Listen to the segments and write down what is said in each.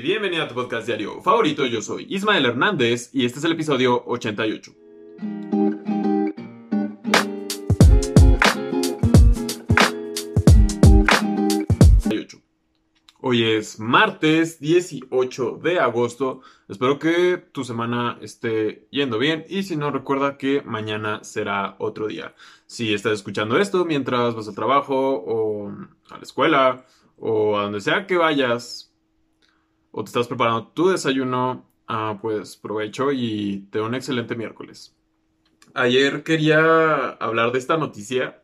Bienvenido a tu podcast diario favorito. Yo soy Ismael Hernández y este es el episodio 88. Hoy es martes 18 de agosto. Espero que tu semana esté yendo bien y si no recuerda que mañana será otro día. Si estás escuchando esto mientras vas al trabajo o a la escuela o a donde sea que vayas o te estás preparando tu desayuno, ah, pues provecho y te un excelente miércoles. Ayer quería hablar de esta noticia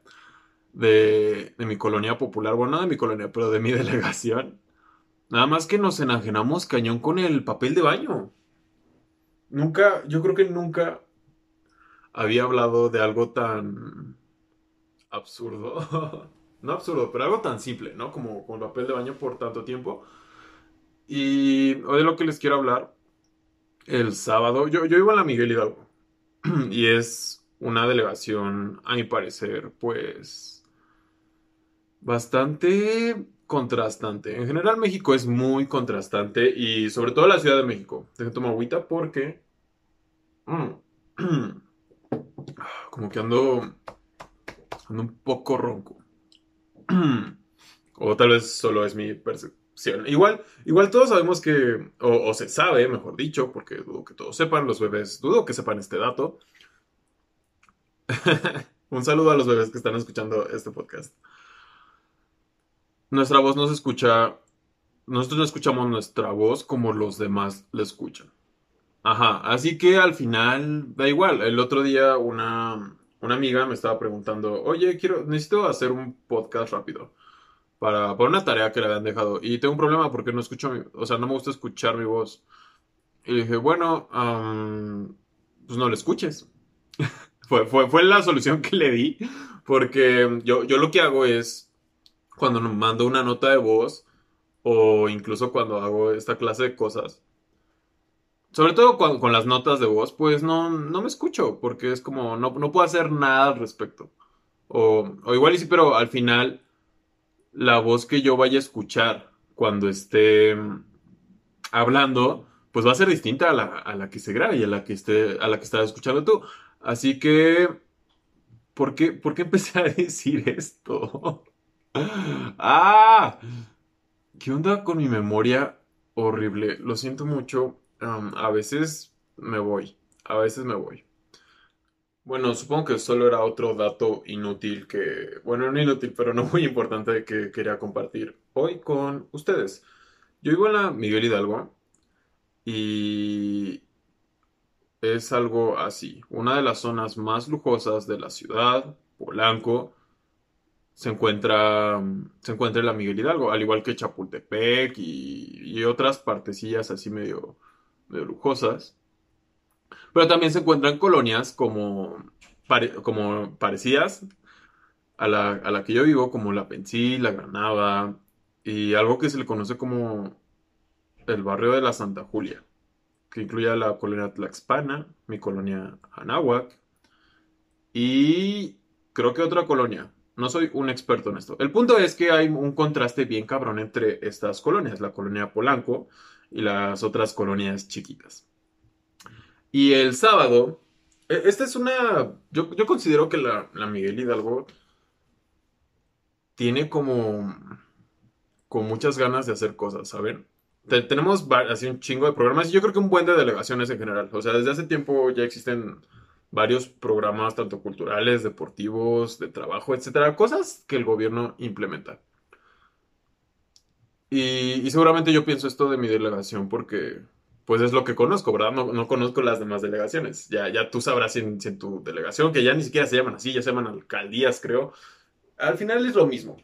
de, de mi colonia popular, bueno, no de mi colonia, pero de mi delegación Nada más que nos enajenamos cañón con el papel de baño. Nunca, yo creo que nunca había hablado de algo tan absurdo. no absurdo, pero algo tan simple, ¿no? Como con papel de baño por tanto tiempo. Y hoy de lo que les quiero hablar, el sábado, yo, yo iba a la Miguel Hidalgo. y es una delegación, a mi parecer, pues bastante contrastante. En general México es muy contrastante y sobre todo la Ciudad de México. Deja tomar agüita porque... Mm, como que ando... Ando un poco ronco. o tal vez solo es mi percepción. Igual, igual todos sabemos que... O, se sabe, mejor dicho, porque dudo que todos sepan, los bebés, dudo que sepan este dato. un saludo a los bebés que están escuchando este podcast nuestra voz no se escucha, nosotros no escuchamos nuestra voz como los demás la escuchan. Ajá, así que al final da igual. El otro día una, una amiga me estaba preguntando, oye, quiero, necesito hacer un podcast rápido para, para una tarea que le habían dejado. Y tengo un problema porque no escucho, mi, o sea, no me gusta escuchar mi voz. Y dije, bueno, pues no lo escuches. fue, fue, fue la solución que le di porque yo, yo lo que hago es cuando mando una nota de voz o incluso cuando hago esta clase de cosas. Sobre todo con, las notas de voz, pues no, no me escucho porque es como no, no puedo hacer nada al respecto. O, o, igual y sí, pero al final la voz que yo vaya a escuchar cuando esté hablando, pues va a ser distinta a la, a la que se graba y a la que esté, a la que estás escuchando tú. Así que, ¿por qué, ¿por qué empecé a decir esto? ¡Ah! ¿Qué onda con mi memoria? Horrible. Lo siento mucho. a veces me voy. A veces me voy. Bueno, supongo que solo era otro dato inútil que, bueno, no inútil, pero no muy importante que quería compartir hoy con ustedes. Yo vivo en la Miguel Hidalgo y es algo así, una de las zonas más lujosas de la ciudad, Polanco, se encuentra, se encuentra en la Miguel Hidalgo, al igual que Chapultepec y, otras partecillas así medio, lujosas. Pero también se encuentran colonias como, como parecidas a la, a la, que yo vivo, como la Pensil, la Granada y algo que se le conoce como el barrio de la Santa Julia, que incluye a la colonia Tlaxpana, mi colonia Anáhuac y creo que otra colonia, no soy un experto en esto. El punto es que hay un contraste bien cabrón entre estas colonias, la colonia Polanco y las otras colonias chiquitas. Y el sábado, e, esta es una, yo, considero que la, Miguel Hidalgo tiene como, con muchas ganas de hacer cosas, ¿saben? tenemos así un chingo de programas y yo creo que un buen de delegaciones en general. O sea, desde hace tiempo ya existen varios programas, tanto culturales, deportivos, de trabajo, etcétera, cosas que el gobierno implementa. Y, seguramente yo pienso esto de mi delegación porque, pues es lo que conozco, ¿verdad? No, conozco las demás delegaciones. Ya, ya tú sabrás si en, tu delegación, que ya ni siquiera se llaman así, ya se llaman alcaldías, creo. Al final es lo mismo.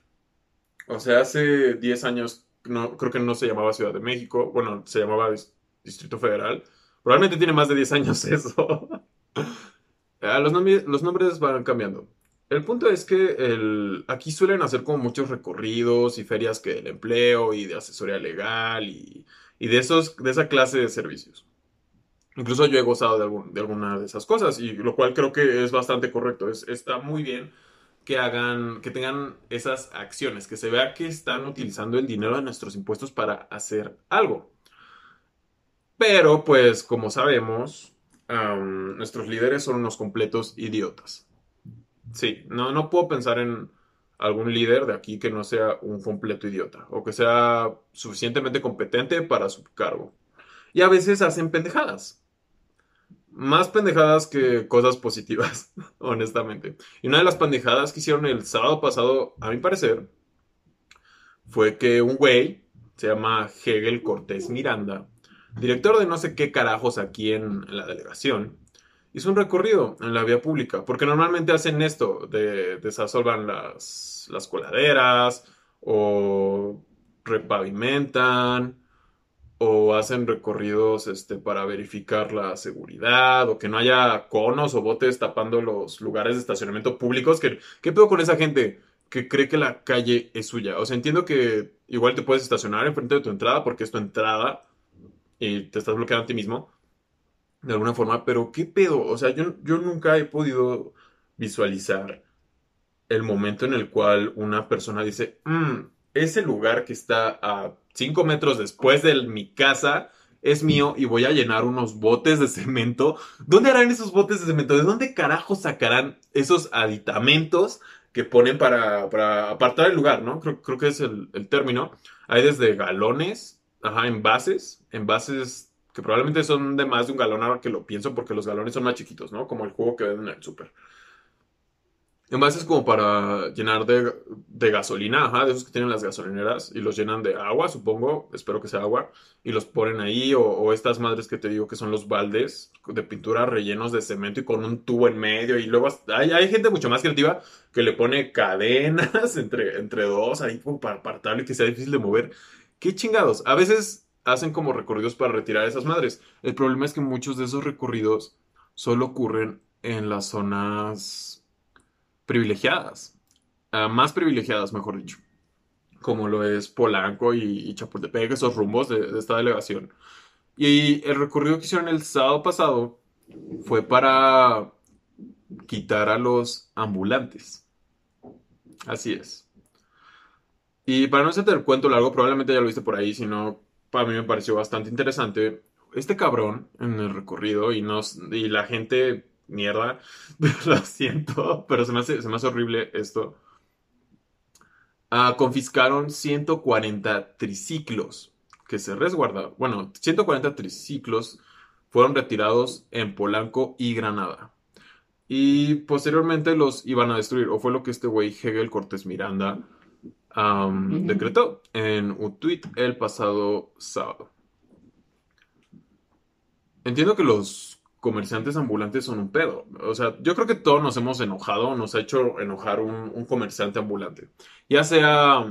O sea, hace 10 años, no, creo que no se llamaba Ciudad de México, bueno, se llamaba Distrito Federal. Probablemente tiene más de 10 años eso. Ah, los, los nombres van cambiando. El punto es que el, aquí suelen hacer como muchos recorridos y ferias que del empleo y de asesoría legal y, de, esos, de esa clase de servicios. Incluso yo he gozado de, de alguna de esas cosas y lo cual creo que es bastante correcto. Es, está muy bien que hagan, que tengan esas acciones, que se vea que están utilizando el dinero de nuestros impuestos para hacer algo. Pero pues como sabemos, nuestros líderes son unos completos idiotas. Sí, no, no puedo pensar en algún líder de aquí que no sea un completo idiota o que sea suficientemente competente para su cargo. Y a veces hacen pendejadas. Más pendejadas que cosas positivas, honestamente. Y una de las pendejadas que hicieron el sábado pasado, a mi parecer, fue que un güey, se llama Hegel Cortés Miranda, director de no sé qué carajos aquí en, la delegación, hizo un recorrido en la vía pública, porque normalmente hacen esto, de, desasolvan las, coladeras o repavimentan o hacen recorridos este, para verificar la seguridad o que no haya conos o botes tapando los lugares de estacionamiento públicos. ¿Qué, qué pedo con esa gente que cree que la calle es suya? O sea, entiendo que igual te puedes estacionar enfrente de tu entrada porque es tu entrada y te estás bloqueando a ti mismo de alguna forma, pero ¿qué pedo? O sea, yo, yo nunca he podido visualizar el momento en el cual una persona dice, mm, ese lugar que está a 5 metros después de mi casa es mío y voy a llenar unos botes de cemento. ¿Dónde harán esos botes de cemento? ¿De dónde carajo sacarán esos aditamentos que ponen para, apartar el lugar, ¿no? Creo, creo que es el, el término. Hay desde galones, ajá, envases, envases que probablemente son de más de un galón ahora que lo pienso porque los galones son más chiquitos, ¿no? Como el jugo que venden en el súper. Envases como para llenar de, gasolina, ajá, de esos que tienen las gasolineras y los llenan de agua, supongo, espero que sea agua, y los ponen ahí, o, estas madres que te digo que son los baldes de pintura rellenos de cemento y con un tubo en medio, y luego hay, gente mucho más creativa que le pone cadenas entre, entre dos ahí como para apartarlo y que sea difícil de mover. ¿Qué chingados? A veces hacen como recorridos para retirar esas madres. El problema es que muchos de esos recorridos solo ocurren en las zonas privilegiadas. Ah, más privilegiadas, mejor dicho. Como lo es Polanco y, Chapultepec, esos rumbos de, esta delegación. Y el recorrido que hicieron el sábado pasado fue para quitar a los ambulantes. Así es. Y para no hacerte el cuento largo, probablemente ya lo viste por ahí, si no, a mí me pareció bastante interesante. Este cabrón en el recorrido y, nos, y la gente, mierda, lo siento, pero se me hace, se horrible esto. Ah, confiscaron 140 triciclos que se resguardaron. Bueno, 140 triciclos fueron retirados en Polanco y Granada. Y posteriormente los iban a destruir, o fue lo que este güey Hegel Cortés Miranda decretó en un tweet el pasado sábado. Entiendo que los comerciantes ambulantes son un pedo. O sea, yo creo que todos nos hemos enojado, nos ha hecho enojar un, comerciante ambulante. Ya sea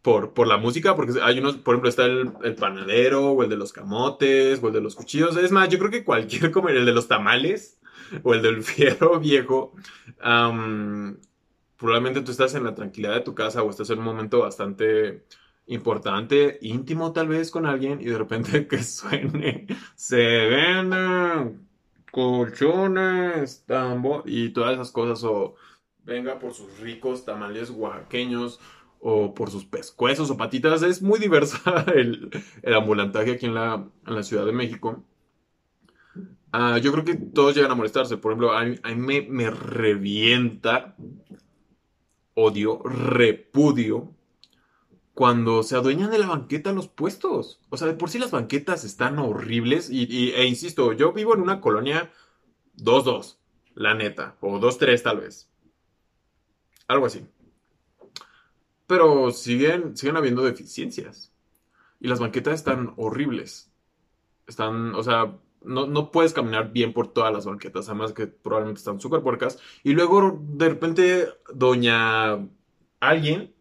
por, por, la música, porque hay unos, por ejemplo, está el, panadero, o el de los camotes, o el de los cuchillos. Es más, yo creo que cualquier comer, el de los tamales, o el del fierro viejo, probablemente tú estás en la tranquilidad de tu casa o estás en un momento bastante importante, íntimo tal vez con alguien y de repente que suene, se venden colchones, tambo y todas esas cosas o venga por sus ricos tamales oaxaqueños o por sus pescuezos o patitas. Es muy diversa el, ambulantaje aquí en la, Ciudad de México. Ah, yo creo que todos llegan a molestarse. Por ejemplo, a mí, me, me revienta odio, repudio, cuando se adueñan de la banqueta los puestos. O sea, de por sí las banquetas están horribles. Y, e insisto, yo vivo en una colonia 2-2, la neta. O 2-3 tal vez. Algo así. Pero siguen, siguen habiendo deficiencias. Y las banquetas están horribles. Están, o sea, no, puedes caminar bien por todas las banquetas, además que probablemente están súper puercas. Y luego de repente, doña alguien,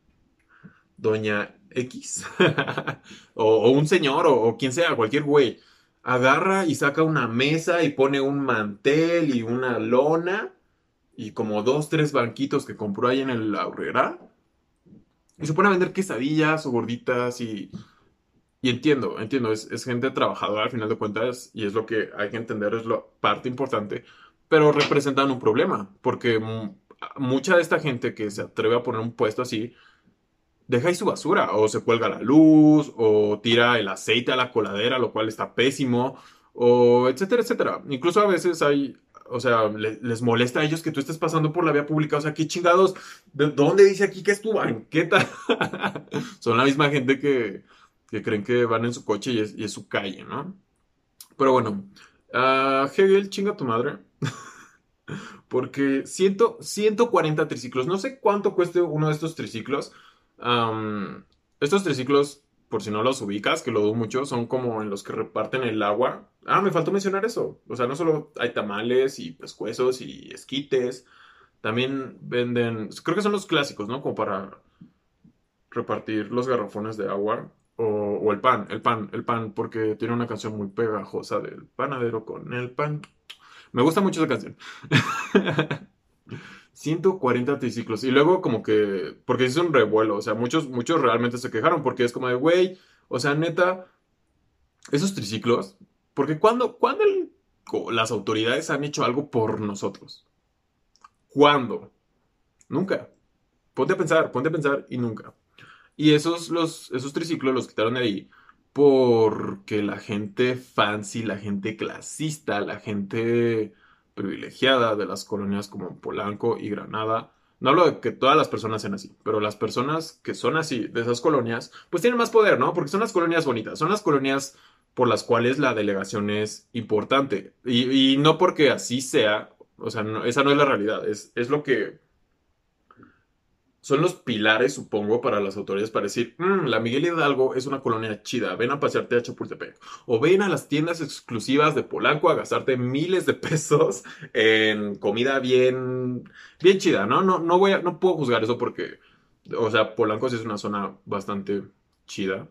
doña X, o, un señor, o, quien sea, cualquier güey, agarra y saca una mesa y pone un mantel y una lona y como dos, tres banquitos que compró ahí en el aurrera. Y se pone a vender quesadillas o gorditas y y entiendo, entiendo, es, gente trabajadora al final de cuentas y es lo que hay que entender, es la parte importante, pero representan un problema, porque mucha de esta gente que se atreve a poner un puesto así, deja ahí su basura, o se cuelga la luz, o tira el aceite a la coladera, lo cual está pésimo, o etcétera, etcétera. Incluso a veces hay, o sea, les molesta a ellos que tú estés pasando por la vía pública, o sea, qué chingados, ¿de dónde dice aquí que es tu banqueta? Son la misma gente que, que, creen que van en su coche y es, su calle, ¿no? Pero bueno, uh, Hegel, chinga tu madre. Porque 140 triciclos, no sé cuánto cueste uno de estos triciclos, estos triciclos, por si no los ubicas, que lo dudo mucho, son como en los que reparten el agua. Ah, me faltó mencionar eso. O sea, no solo hay tamales y pescuezos y esquites. También venden, creo que son los clásicos, ¿no? Como para repartir los garrafones de agua. O, el pan, el pan, el pan, porque tiene una canción muy pegajosa del panadero con el pan. Me gusta mucho esa canción. 140 triciclos. Y luego como que, porque es un revuelo, o sea, muchos, muchos realmente se quejaron porque es como de, güey, o sea, neta, esos triciclos, porque cuando, cuando las autoridades han hecho algo por nosotros? ¿Cuándo? Nunca. Ponte a pensar, ponte a pensar y nunca. Y esos, los, esos triciclos los quitaron de ahí porque la gente fancy, la gente clasista, la gente privilegiada de las colonias como Polanco y Granada. No hablo de que todas las personas sean así, pero las personas que son así, de esas colonias, pues tienen más poder, ¿no? Porque son las colonias bonitas, son las colonias por las cuales la delegación es importante. Y, no porque así sea, o sea, esa no es la realidad, es, es lo que son los pilares, supongo, para las autoridades para decir, mm, la Miguel Hidalgo es una colonia chida, ven a pasearte a Chapultepec. O ven a las tiendas exclusivas de Polanco a gastarte miles de pesos en comida bien, bien chida, ¿no? No, no, voy a, no puedo juzgar eso porque, o sea, Polanco sí es una zona bastante chida.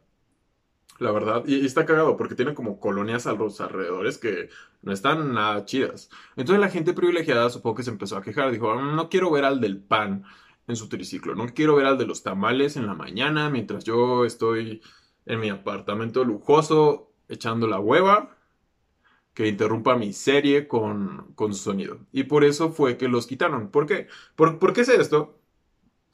La verdad, y, está cagado porque tiene como colonias a los alrededores que no están nada chidas. Entonces la gente privilegiada supongo que se empezó a quejar, dijo, mm, no quiero ver al del pan en su triciclo. No quiero ver al de los tamales en la mañana mientras yo estoy en mi apartamento lujoso echando la hueva que interrumpa mi serie con, con su sonido. Y por eso fue que los quitaron. ¿Por qué? ¿Por, ¿Por qué es esto?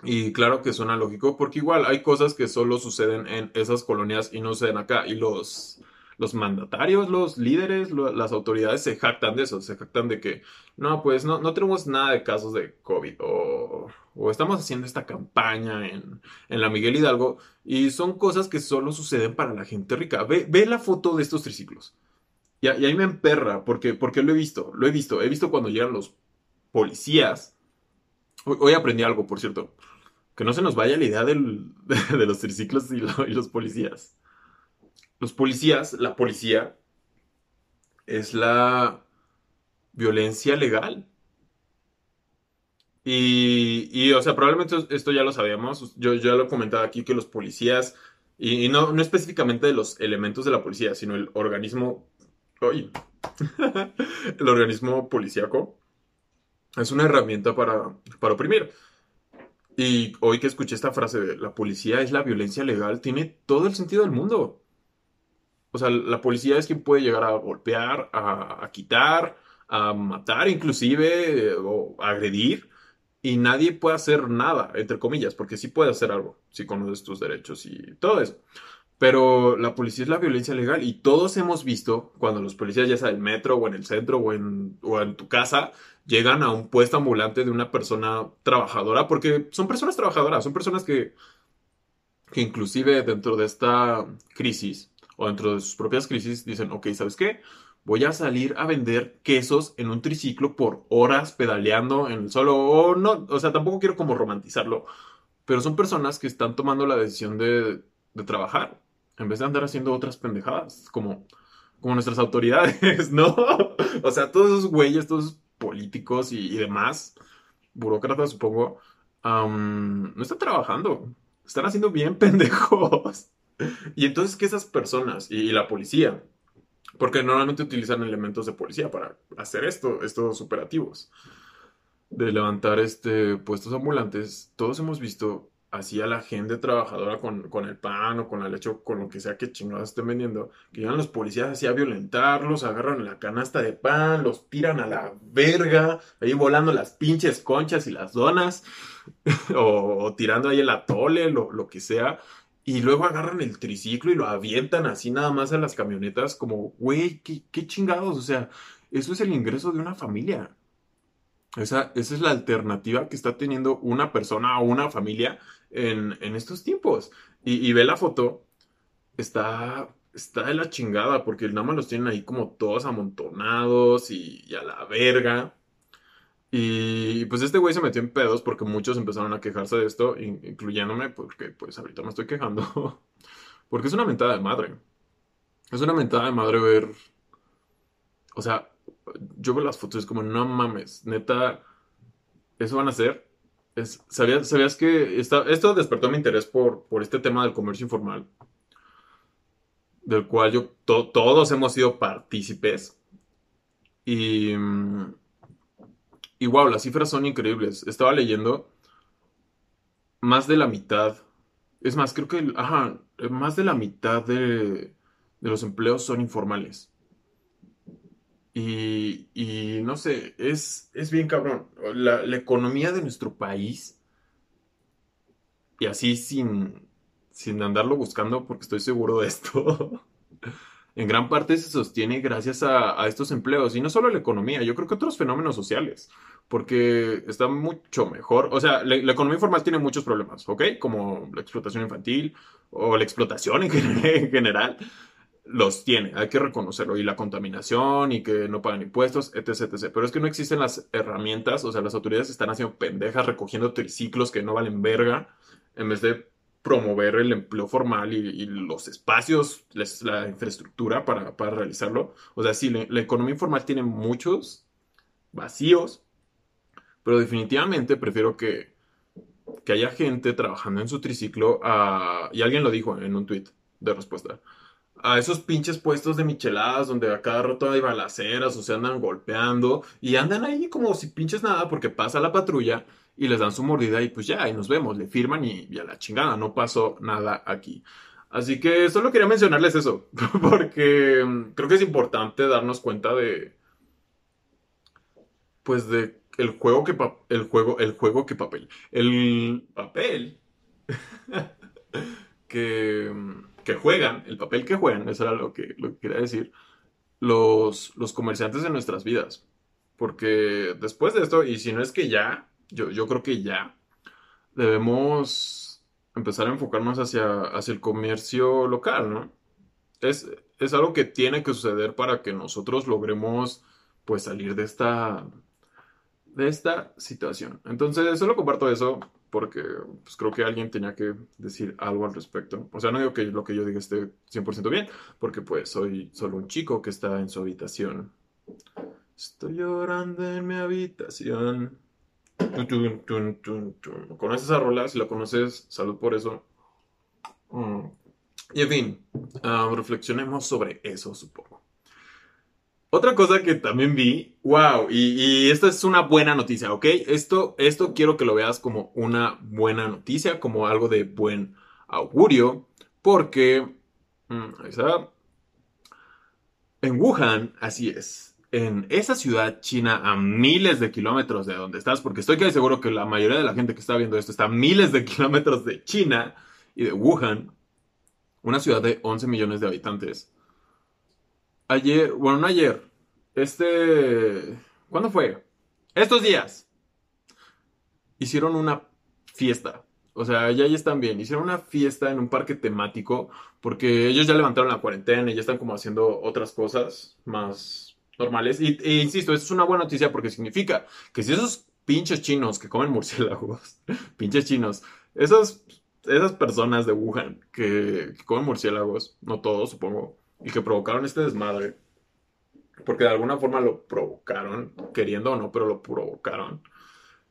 Y claro que suena lógico, porque igual hay cosas que solo suceden en esas colonias y no suceden acá. Y los, los mandatarios, los líderes, las autoridades se jactan de eso, se jactan de que no, pues no, no tenemos nada de casos de COVID o, estamos haciendo esta campaña en, la Miguel Hidalgo y son cosas que solo suceden para la gente rica. Ve, ve la foto de estos triciclos. Y, ahí me emperra porque, porque lo he visto, lo he visto, he visto cuando llegan los policías. Hoy, aprendí algo, por cierto. Que no se nos vaya la idea de, los triciclos y los policías los policías, la policía es la violencia legal. Y, o sea, probablemente esto ya lo sabíamos. Yo ya lo he comentado aquí que los policías, y, no, no específicamente de los elementos de la policía, sino el organismo. El organismo policíaco es una herramienta para, para oprimir. Y hoy que escuché esta frase de la policía es la violencia legal, tiene todo el sentido del mundo. O sea, la policía es quien puede llegar a golpear, a, quitar, a matar inclusive, o agredir, y nadie puede hacer nada, entre comillas, porque sí puede hacer algo, si conoces tus derechos y todo eso. Pero la policía es la violencia legal y todos hemos visto cuando los policías, ya sea en el metro o en el centro o en, o en tu casa, llegan a un puesto ambulante de una persona trabajadora, porque son personas trabajadoras, son personas que, que inclusive dentro de esta crisis o dentro de sus propias crisis dicen, ok, ¿sabes qué? Voy a salir a vender quesos en un triciclo por horas pedaleando en el solo, o no, o sea, tampoco quiero como romantizarlo, pero son personas que están tomando la decisión de, trabajar en vez de andar haciendo otras pendejadas, como, como nuestras autoridades, ¿no? o sea, todos esos güeyes, todos esos políticos y, demás, burócratas supongo, no están trabajando, están haciendo bien pendejos. Y entonces que esas personas y, la policía, porque normalmente utilizan elementos de policía para hacer esto, estos operativos, de levantar este, puestos ambulantes, todos hemos visto así a la gente trabajadora con, con, el pan o con la leche o con lo que sea que chingados estén vendiendo, que llegan los policías así a violentarlos, agarran la canasta de pan, los tiran a la verga, ahí volando las pinches conchas y las donas, o, tirando ahí el atole, lo, lo que sea. Y luego agarran el triciclo y lo avientan así nada más a las camionetas, como, güey, ¿qué, qué chingados, o sea, eso es el ingreso de una familia. Esa, esa, es la alternativa que está teniendo una persona o una familia en, estos tiempos. Y, ve la foto, está, está de la chingada, porque nada más los tienen ahí como todos amontonados y, a la verga. Y pues este güey se metió en pedos porque muchos empezaron a quejarse de esto, incluyéndome, porque pues ahorita me estoy quejando. Porque es una mentada de madre. Es una mentada de madre ver. O sea, yo veo las fotos y es como, no mames, neta, eso van a ser. Es, ¿sabías, ¿Sabías que esto despertó mi interés por, por este tema del comercio informal? Del cual yo, todos hemos sido partícipes. Y, y wow, las cifras son increíbles. Estaba leyendo más de la mitad. Es más, creo que, ajá, más de la mitad de, de los empleos son informales. Y, no sé, es, es bien cabrón. La, economía de nuestro país, y así sin, sin andarlo buscando, porque estoy seguro de esto, en gran parte se sostiene gracias a, estos empleos. Y no solo la economía, yo creo que otros fenómenos sociales, porque está mucho mejor. O sea, la, economía informal tiene muchos problemas, ¿ok? Como la explotación infantil o la explotación en general los tiene, hay que reconocerlo, y la contaminación y que no pagan impuestos, etc, etc. Pero es que no existen las herramientas, o sea, las autoridades están haciendo pendejas recogiendo triciclos que no valen verga, en vez de promover el empleo formal y, los espacios, la infraestructura para, realizarlo. O sea, sí, la, economía informal tiene muchos vacíos, pero definitivamente prefiero que, que haya gente trabajando en su triciclo, y alguien lo dijo en un tweet de respuesta, a esos pinches puestos de micheladas donde a cada rato hay balaceras o se andan golpeando y andan ahí como si pinches nada porque pasa la patrulla y les dan su mordida y pues ya, y nos vemos, le firman y, a la chingada, no pasó nada aquí. Así que solo quería mencionarles eso, porque mm, creo que es importante darnos cuenta de, pues de el juego que, el juego, el juego que papel, el papel que mm, que juegan, el papel que juegan, eso era lo que, lo quería decir, los, los comerciantes de nuestras vidas. Porque después de esto, y si no es que ya, yo, creo que ya, debemos empezar a enfocarnos hacia, hacia el comercio local, ¿no? Es, es algo que tiene que suceder para que nosotros logremos pues salir de esta de esta situación. Entonces, solo comparto eso porque pues, creo que alguien tenía que decir algo al respecto. O sea, no digo que lo que yo diga esté 100% bien, porque pues soy solo un chico que está en su habitación. Estoy llorando en mi habitación. ¿Conoces esa rola? Si la conoces, salud por eso. Mm. Y en fin, ah, reflexionemos sobre eso, supongo. Otra cosa que también vi, wow, y, esta es una buena noticia, ¿ok? Esto, esto quiero que lo veas como una buena noticia, como algo de buen augurio, porque mm, en Wuhan, así es, en esa ciudad china a miles de kilómetros de donde estás, porque estoy casi seguro que la mayoría de la gente que está viendo esto está a miles de kilómetros de China y de Wuhan, una ciudad de 11 millones de habitantes ayer, bueno, no ayer, este, ¿cuándo fue? Estos días. Hicieron una fiesta. O sea, ya, ya están bien. Hicieron una fiesta en un parque temático porque ellos ya levantaron la cuarentena y ya están como haciendo otras cosas más normales. Y, e insisto, esto es una buena noticia porque significa que si esos pinches chinos que comen murciélagos, pinches chinos, esas personas de Wuhan que comen murciélagos, no todos supongo, y que provocaron este desmadre, porque de alguna forma lo provocaron, queriendo o no, pero lo provocaron,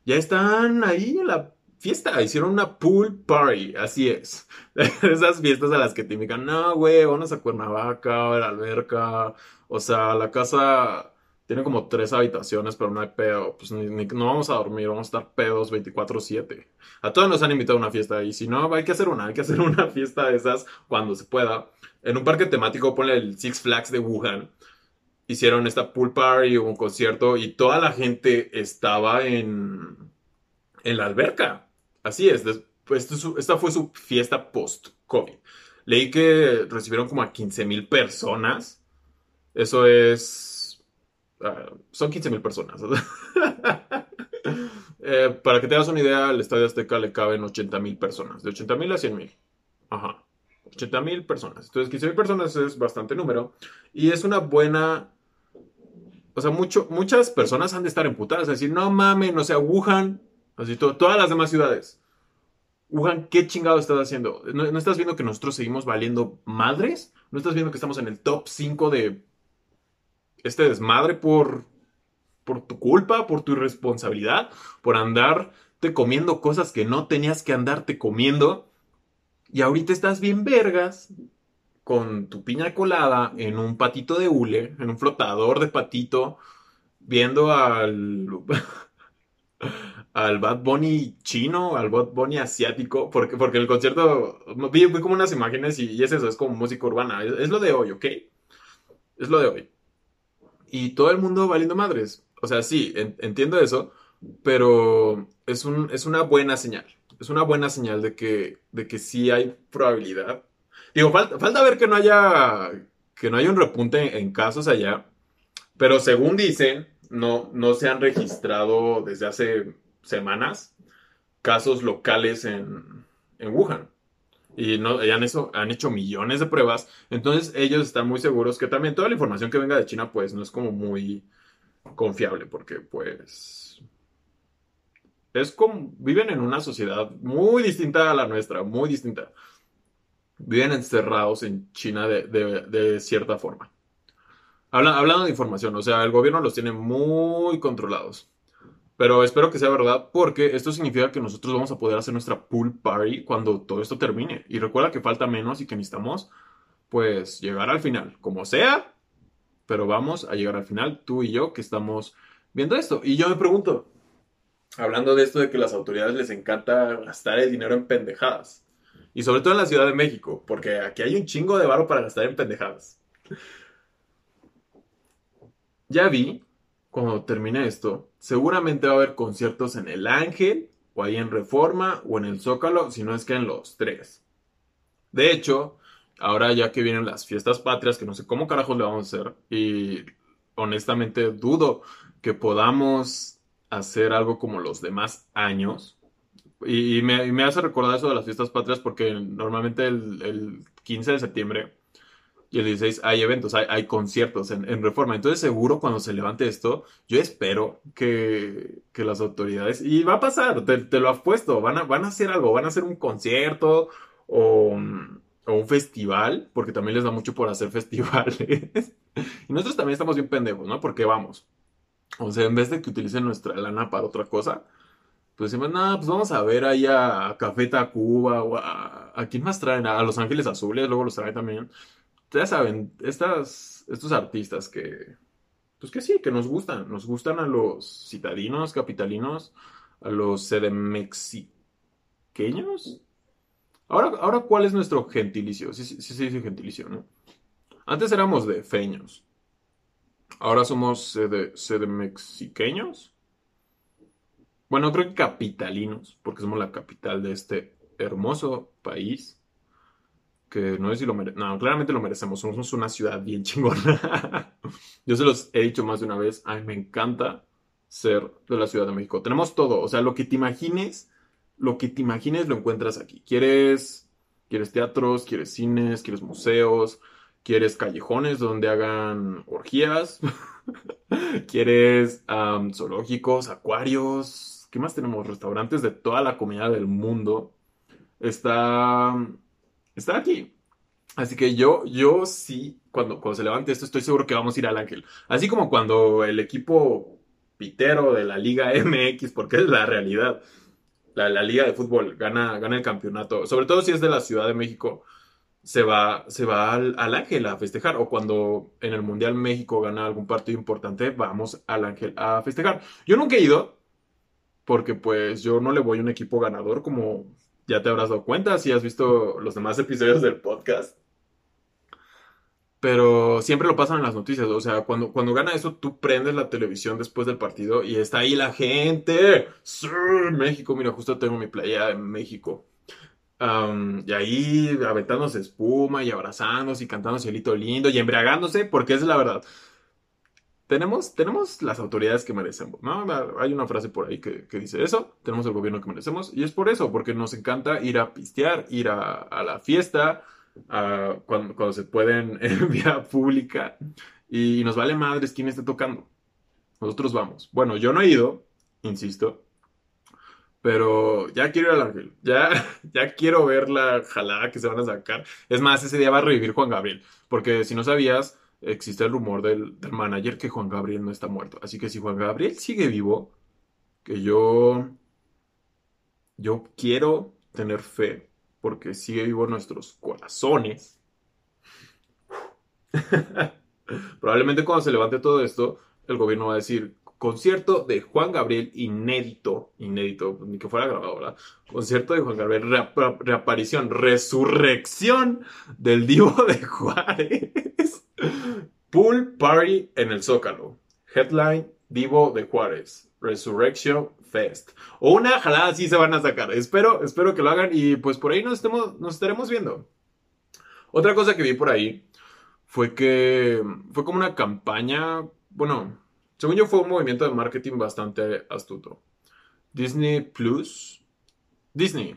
ya están ahí en la fiesta, hicieron una pool party, así es. Esas fiestas a las que te indican, no, güey, vamos a Cuernavaca, a la alberca, o sea, la casa Tiene como tres habitaciones, pero no hay pedo. Pues no vamos a dormir, vamos a estar pedos 24-7. A todos nos han invitado a una fiesta y si no, hay que hacer una, hay que hacer una fiesta de esas cuando se pueda. En un parque temático, ponle el Six Flags de Wuhan. Hicieron esta pool party, un concierto y toda la gente estaba en, en la alberca. Así es, pues, esta fue su fiesta post-COVID. Leí que recibieron como a 15 mil personas. Eso es... Ah, son 15 mil personas. Eh, para que te hagas una idea, al Estadio Azteca le caben 80 mil personas. De 80 mil a 100 mil. Ajá. 80 mil personas. Entonces, 15 mil personas es bastante número. Y es una buena... O sea, mucho, muchas personas han de estar emputadas. Es decir, no mames, no se agujan. Así, todas las demás ciudades. Wuhan, ¿qué chingado estás haciendo? ¿No, estás viendo que nosotros seguimos valiendo madres? ¿No estás viendo que estamos en el top 5 de este desmadre por, por tu culpa, por tu irresponsabilidad, por andarte comiendo cosas que no tenías que andarte comiendo? Y ahorita estás bien vergas con tu piña colada en un patito de hule, en un flotador de patito, viendo al... al Bad Bunny chino, al Bad Bunny asiático, porque, porque el concierto, vi, como unas imágenes y, es eso, es como música urbana, es, lo de hoy, ¿ok? Es lo de hoy. Y todo el mundo valiendo madres. O sea, sí, entiendo eso, pero es, un, es una buena señal. Es una buena señal de que, de que sí hay probabilidad. Digo, falta, falta ver que no haya que no haya un repunte en casos allá, pero según dicen, no, no se han registrado desde hace semanas casos locales en, en Wuhan. Y no, han, eso, han hecho millones de pruebas. Entonces ellos están muy seguros que también toda la información que venga de China pues no es como muy confiable porque pues es como viven en una sociedad muy distinta a la nuestra, muy distinta. Viven encerrados en China de, de, cierta forma. hablando de información, o sea, el gobierno los tiene muy controlados. Pero espero que sea verdad porque esto significa que nosotros vamos a poder hacer nuestra pool party cuando todo esto termine. Y recuerda que falta menos y que necesitamos pues llegar al final, como sea, pero vamos a llegar al final, tú y yo que estamos viendo esto. Y yo me pregunto, hablando de esto de que las autoridades les encanta gastar el dinero en pendejadas. Y sobre todo en la Ciudad de México, porque aquí hay un chingo de barro para gastar en pendejadas. Ya vi cuando termine esto, seguramente va a haber conciertos en el Ángel, o ahí en Reforma, o en el Zócalo, si no es que en los tres. De hecho, ahora ya que vienen las fiestas patrias, que no sé cómo carajos le vamos a hacer, y honestamente dudo que podamos hacer algo como los demás años. Y, me, hace recordar eso de las fiestas patrias porque normalmente el, el 15 de septiembre y el 16 hay eventos, hay, conciertos en, Reforma. Entonces seguro cuando se levante esto, yo espero que, las autoridades, y va a pasar, te, lo apuesto, van a, van a hacer algo, van a hacer un concierto o, un festival, porque también les da mucho por hacer festivales. y nosotros también estamos bien pendejos, ¿no? Porque vamos. O sea, en vez de que utilicen nuestra lana para otra cosa, pues decimos, no, pues vamos a ver ahí a Café Tacuba o a, a quién más traen, a Los Ángeles Azules, luego los traen también ya saben, estos artistas que, pues que sí, que nos gustan, nos gustan a los citadinos, capitalinos, a los sedemexiqueños. Ahora, ahora, ¿cuál es nuestro gentilicio? Sí, sí, sí, dice gentilicio, ¿no? Antes éramos de feños. Ahora somos sede, sedemexiqueños. Bueno, creo que capitalinos, porque somos la capital de este hermoso país que no sé si lo merecemos. No, claramente lo merecemos. Somos una ciudad bien chingona. Yo se los he dicho más de una vez. A mí me encanta ser de la Ciudad de México. Tenemos todo. O sea, lo que te imagines, lo que te imagines lo encuentras aquí. ¿Quieres, quieres teatros? ¿Quieres cines? ¿Quieres museos? ¿Quieres callejones donde hagan orgías? ¿Quieres zoológicos, acuarios? ¿Qué más tenemos? Restaurantes de toda la comida del mundo. Está está aquí. Así que yo, yo sí, cuando, cuando se levante esto, estoy seguro que vamos a ir al Ángel. Así como cuando el equipo pitero de la Liga MX, porque es la realidad, la, Liga de Fútbol gana, gana el campeonato, sobre todo si es de la Ciudad de México, se va, se va al, Ángel a festejar. O cuando en el Mundial México gana algún partido importante, vamos al Ángel a festejar. Yo nunca he ido, porque pues yo no le voy a un equipo ganador, como ya te habrás dado cuenta si has visto los demás episodios del podcast. Pero siempre lo pasan en las noticias. O sea, cuando, cuando gana eso, tú prendes la televisión después del partido y está ahí la gente. Sí, México, mira, justo tengo mi playa en México y ahí aventándose espuma y abrazándose y cantando cielito lindo y embriagándose, porque es la verdad. Tenemos, tenemos las autoridades que merecemos, ¿no? Hay una frase por ahí que, dice eso, tenemos el gobierno que merecemos, y es por eso, porque nos encanta ir a pistear, ir a, la fiesta, cuando, cuando, se pueden en vía pública, y nos vale madres quién esté tocando. Nosotros vamos. Bueno, yo no he ido, insisto, pero ya quiero ir al ángel. Ya, ya quiero ver la jalada que se van a sacar. Es más, ese día va a revivir Juan Gabriel. Porque si no sabías, existe el rumor del, del manager que Juan Gabriel no está muerto. Así que si Juan Gabriel sigue vivo, que yo. Yo quiero tener fe. Porque sigue vivo nuestros corazones. Probablemente cuando se levante todo esto, el gobierno va a decir, concierto de Juan Gabriel inédito, inédito, ni que fuera grabado, ¿verdad? Concierto de Juan Gabriel, reaparición, resurrección del Divo de Juárez. Pool Party en el Zócalo. Headline Divo de Juárez. Resurrection Fest. O una jalada así se van a sacar. Espero, espero que lo hagan y pues por ahí nos, estemos, nos estaremos viendo. Otra cosa que vi por ahí fue que fue como una campaña, bueno, según yo fue un movimiento de marketing bastante astuto. Disney Plus. Disney.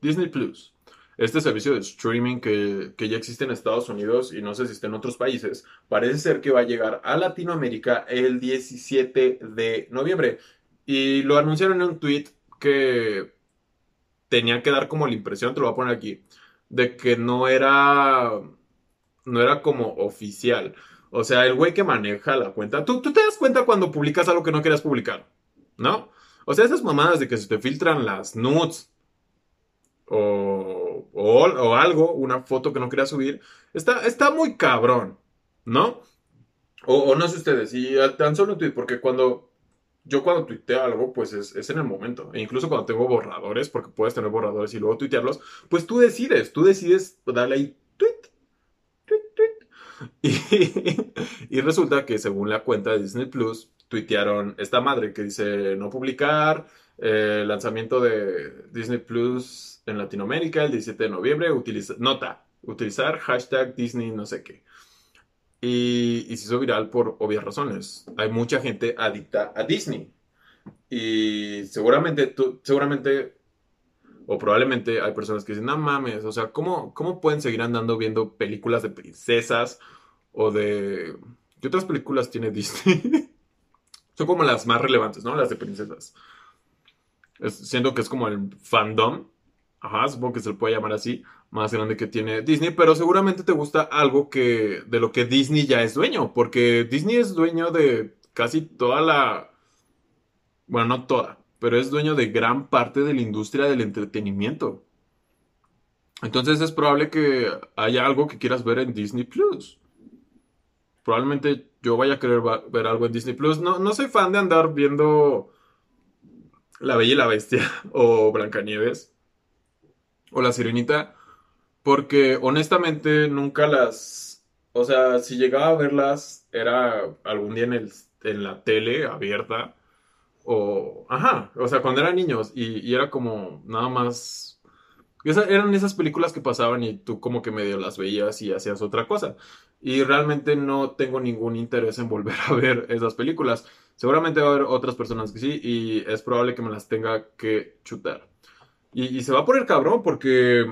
Disney Plus. Este servicio de streaming que, ya existe en Estados Unidos y no sé si está en otros países, parece ser que va a llegar a Latinoamérica el 17 de noviembre. Y lo anunciaron en un tweet que tenía que dar como la impresión, te lo voy a poner aquí, de que no era, no era como oficial. O sea, el güey que maneja la cuenta. ¿tú, te das cuenta cuando publicas algo que no querías publicar, ¿no? O sea, esas mamadas de que se te filtran las nudes o, o, algo, una foto que no querías subir, está, está muy cabrón, ¿no? O, no sé ustedes, y tan solo un tweet, porque cuando yo cuando tuiteo algo, pues es, es, en el momento. E incluso cuando tengo borradores, porque puedes tener borradores y luego tuitearlos, pues tú decides, tú decides darle ahí Y, resulta que según la cuenta de Disney Plus, tuitearon esta madre que dice no publicar, eh, lanzamiento de Disney Plus en Latinoamérica el 17 de noviembre, utiliza, nota, utilizar hashtag Disney no sé qué. Y, y se hizo viral por obvias razones. Hay mucha gente adicta a Disney. Y seguramente, tú, seguramente, o probablemente hay personas que dicen, no mames, o sea, ¿cómo, cómo pueden seguir andando viendo películas de princesas o de... ¿Qué otras películas tiene Disney? Son como las más relevantes, ¿no? Las de princesas. Siendo que es como el fandom, ajá, supongo que se le puede llamar así, más grande que tiene Disney, pero seguramente te gusta algo que de lo que Disney ya es dueño, porque Disney es dueño de casi toda la bueno, no toda, pero es dueño de gran parte de la industria del entretenimiento. Entonces es probable que haya algo que quieras ver en Disney Plus probablemente yo vaya a querer ver algo en Disney Plus. No, no soy fan de andar viendo La Bella y la Bestia o Blancanieves o La Sirenita, porque honestamente nunca las. O sea, si llegaba a verlas, era algún día en, el, en la tele abierta. O. Ajá, o sea, cuando eran niños y, y era como nada más. eran esas películas que pasaban y tú como que medio las veías y hacías otra cosa y realmente no tengo ningún interés en volver a ver esas películas. Seguramente va a haber otras personas que sí y es probable que me las tenga que chutar. Y, se va a poner cabrón porque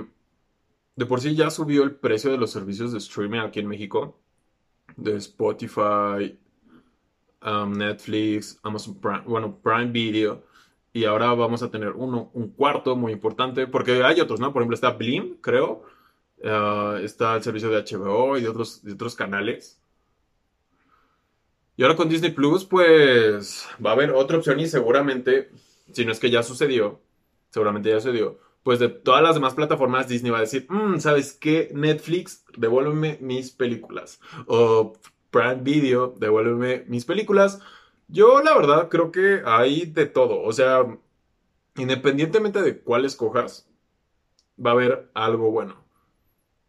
de por sí ya subió el precio de los servicios de streaming aquí en México. De Spotify, um, Netflix, Amazon Prime, bueno, Prime Video. Y ahora vamos a tener uno, un cuarto muy importante porque hay otros, ¿no? Por ejemplo está Blim, creo Ah, está el servicio de HBO y de otros, de otros canales. Y ahora con Disney Plus, pues va a haber otra opción y seguramente, si no es que ya sucedió, seguramente ya sucedió, pues de todas las demás plataformas Disney va a decir, "Mm, ¿sabes qué? Netflix, devuélveme mis películas. O Prime Video, devuélveme mis películas. Yo la verdad creo que hay de todo. O sea, independientemente de cuál escojas, va a haber algo bueno.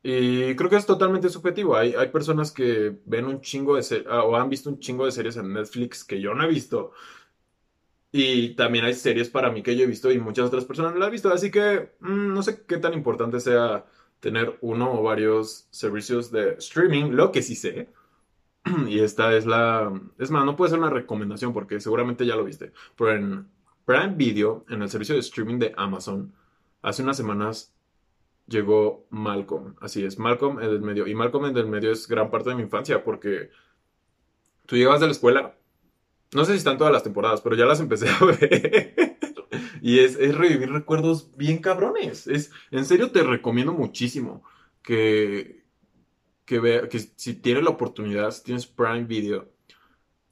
Y creo que es totalmente subjetivo. Hay, hay personas que ven un chingo de series o han visto un chingo de series en Netflix que yo no he visto. Y también hay series para mí que yo he visto y muchas otras personas no las han visto. Así que mm, no sé qué tan importante sea tener uno o varios servicios de streaming. Lo que sí sé. Y esta es la... Es más, no puede ser una recomendación porque seguramente ya lo viste. Pero en Prime Video, en el servicio de streaming de Amazon, hace unas semanas llegó Malcolm. Así es, Malcolm en el medio. Y Malcolm en el medio es gran parte de mi infancia porque tú llegabas de la escuela. No sé si están todas las temporadas, pero ya las empecé a ver. y es, es revivir recuerdos bien cabrones. Es, en serio te recomiendo muchísimo que, que, vea, que si tienes la oportunidad, si tienes Prime Video,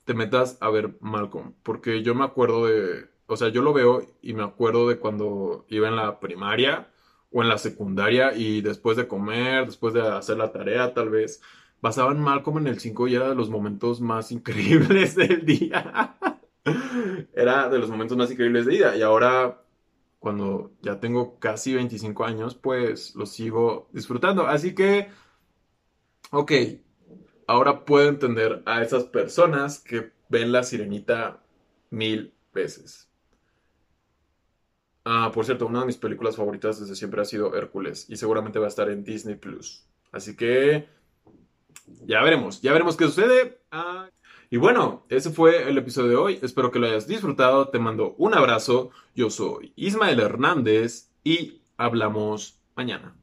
te metas a ver Malcolm. Porque yo me acuerdo de, o sea, yo lo veo y me acuerdo de cuando iba en la primaria o en la secundaria y después de comer, después de hacer la tarea tal vez, pasaban Malcolm en el 5 y era de los momentos más increíbles del día. era de los momentos más increíbles del día. Y ahora, cuando ya tengo casi 25 años, pues lo sigo disfrutando. Así que, ok, ahora puedo entender a esas personas que ven la sirenita mil veces. Ah, por cierto, una de mis películas favoritas desde siempre ha sido Hércules y seguramente va a estar en Disney Plus. Así que ya veremos, ya veremos qué sucede. Ah, y bueno, ese fue el episodio de hoy. Espero que lo hayas disfrutado. Te mando un abrazo. Yo soy Ismael Hernández y hablamos mañana.